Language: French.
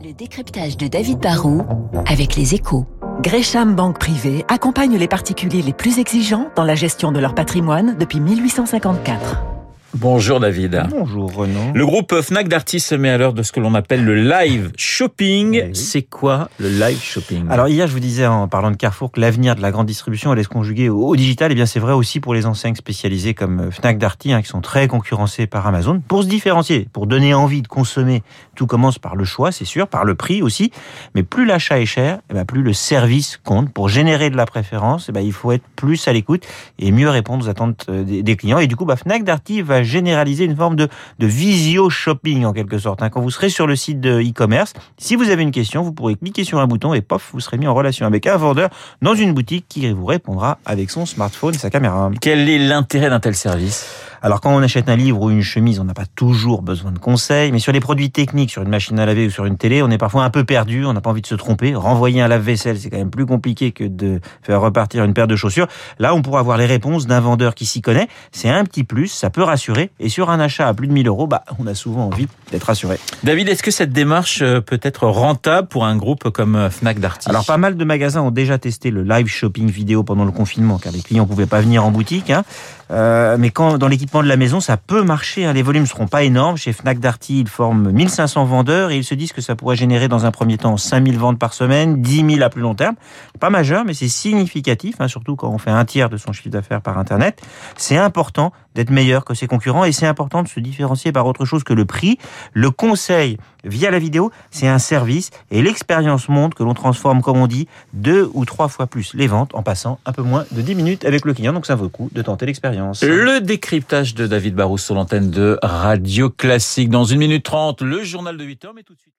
Le décryptage de David Barrault avec les échos. Gresham Banque Privée accompagne les particuliers les plus exigeants dans la gestion de leur patrimoine depuis 1854. Bonjour David. Bonjour Renaud. Le groupe Fnac Darty se met à l'heure de ce que l'on appelle le live shopping. Eh oui. C'est quoi le live shopping? Alors hier, je vous disais en parlant de Carrefour que l'avenir de la grande distribution allait se conjuguer au, digital. Et bien c'est vrai aussi pour les enseignes spécialisées comme Fnac Darty, hein, qui sont très concurrencées par Amazon. Pour se différencier, pour donner envie de consommer, tout commence par le choix, c'est sûr, par le prix aussi. Mais plus l'achat est cher, eh ben, plus le service compte. Pour générer de la préférence, eh ben, il faut être plus à l'écoute et mieux répondre aux attentes euh, des, des clients. Et du coup, bah, Fnac Darty va généraliser une forme de, de visio shopping en quelque sorte. hein. Quand vous serez sur le site de e-commerce, si vous avez une question, vous pourrez cliquer sur un bouton et pof, vous serez mis en relation avec un vendeur dans une boutique qui vous répondra avec son smartphone et sa caméra. Quel est l'intérêt d'un tel service? Alors quand on achète un livre ou une chemise, on n'a pas toujours besoin de conseils, mais sur les produits techniques, sur une machine à laver ou sur une télé, on est parfois un peu perdu, on n'a pas envie de se tromper. Renvoyer un lave-vaisselle, c'est quand même plus compliqué que de faire repartir une paire de chaussures. Là, on pourra avoir les réponses d'un vendeur qui s'y connaît. C'est un petit plus, ça peut rassurer. Et sur un achat à plus de 1000 euros, bah, on a souvent envie d'être rassuré. David, est-ce que cette démarche euh, peut être rentable pour un groupe comme euh, Fnac Darty Alors pas mal de magasins ont déjà testé le live shopping vidéo pendant le confinement, car les clients pouvaient pas venir en boutique. hein. Euh, mais quand dans l'équipement de la maison, ça peut marcher. hein. Les volumes seront pas énormes. Chez Fnac Darty, ils forment 1500 vendeurs et ils se disent que ça pourrait générer dans un premier temps 5000 ventes par semaine, 10 000 à plus long terme. Pas majeur, mais c'est significatif, hein, surtout quand on fait un tiers de son chiffre d'affaires par Internet. C'est important d'être meilleur que ses concurrents et c'est important de se différencier par autre chose que le prix. Le conseil via la vidéo, c'est un service et l'expérience montre que l'on transforme, comme on dit, deux ou trois fois plus les ventes en passant un peu moins de 10 minutes avec le client. Donc ça vaut le coup de tenter l'expérience. Le décryptage de David Barrou sur l'antenne de Radio Classique. Dans une minute trente, le journal de 8 heures, mais tout de suite.